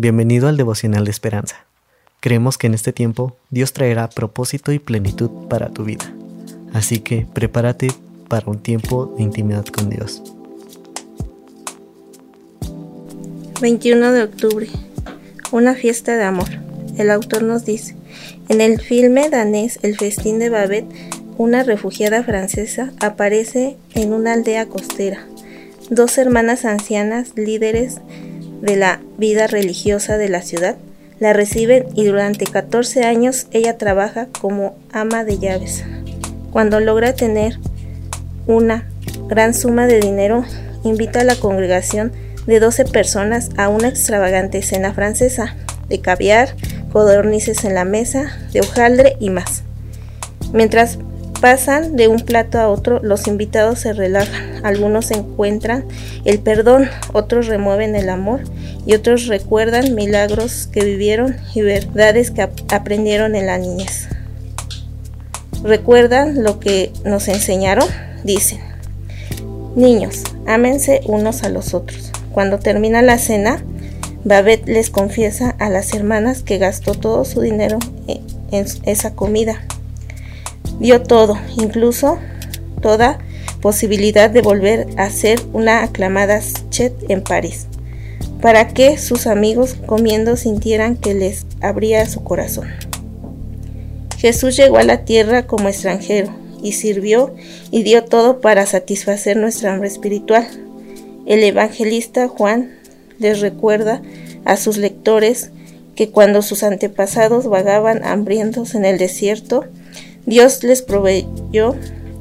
Bienvenido al devocional de esperanza. Creemos que en este tiempo Dios traerá propósito y plenitud para tu vida. Así que prepárate para un tiempo de intimidad con Dios. 21 de octubre. Una fiesta de amor. El autor nos dice, en el filme danés El festín de Babette, una refugiada francesa aparece en una aldea costera. Dos hermanas ancianas, líderes de la vida religiosa de la ciudad, la reciben y durante 14 años ella trabaja como ama de llaves. Cuando logra tener una gran suma de dinero, invita a la congregación de 12 personas a una extravagante cena francesa, de caviar, codornices en la mesa, de hojaldre y más. Mientras pasan de un plato a otro, los invitados se relajan, algunos encuentran el perdón, otros remueven el amor y otros recuerdan milagros que vivieron y verdades que aprendieron en la niñez. ¿Recuerdan lo que nos enseñaron? Dicen. Niños, ámense unos a los otros. Cuando termina la cena, Babette les confiesa a las hermanas que gastó todo su dinero en esa comida. Dio todo, incluso toda posibilidad de volver a ser una aclamada chet en París, para que sus amigos comiendo sintieran que les abría su corazón. Jesús llegó a la tierra como extranjero y sirvió y dio todo para satisfacer nuestra hambre espiritual. El evangelista Juan les recuerda a sus lectores que cuando sus antepasados vagaban hambrientos en el desierto, Dios les proveyó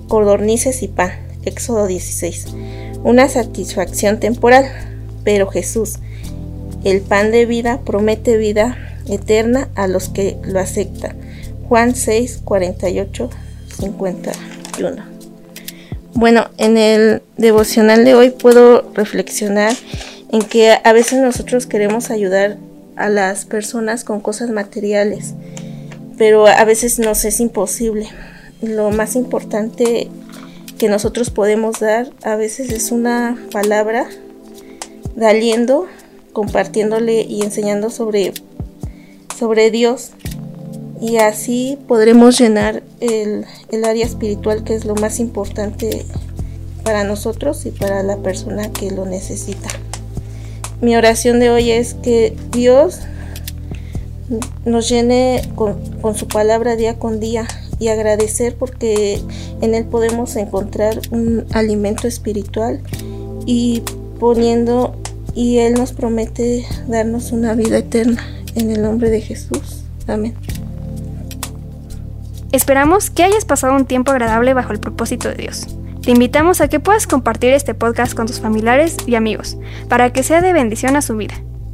codornices y pan. Éxodo 16. Una satisfacción temporal, pero Jesús, el pan de vida, promete vida eterna a los que lo aceptan. Juan 6, 48, 51. Bueno, en el devocional de hoy puedo reflexionar en que a veces nosotros queremos ayudar a las personas con cosas materiales, pero a veces nos es imposible. Lo más importante que nosotros podemos dar a veces es una palabra daliendo, compartiéndole y enseñando sobre, sobre Dios. Y así podremos llenar el, el área espiritual que es lo más importante para nosotros y para la persona que lo necesita. Mi oración de hoy es que Dios nos llene con, su palabra día con día y agradecer porque en Él podemos encontrar un alimento espiritual y poniendo y Él nos promete darnos una vida eterna en el nombre de Jesús. Amén. Esperamos que hayas pasado un tiempo agradable bajo el propósito de Dios. Te invitamos a que puedas compartir este podcast con tus familiares y amigos para que sea de bendición a su vida.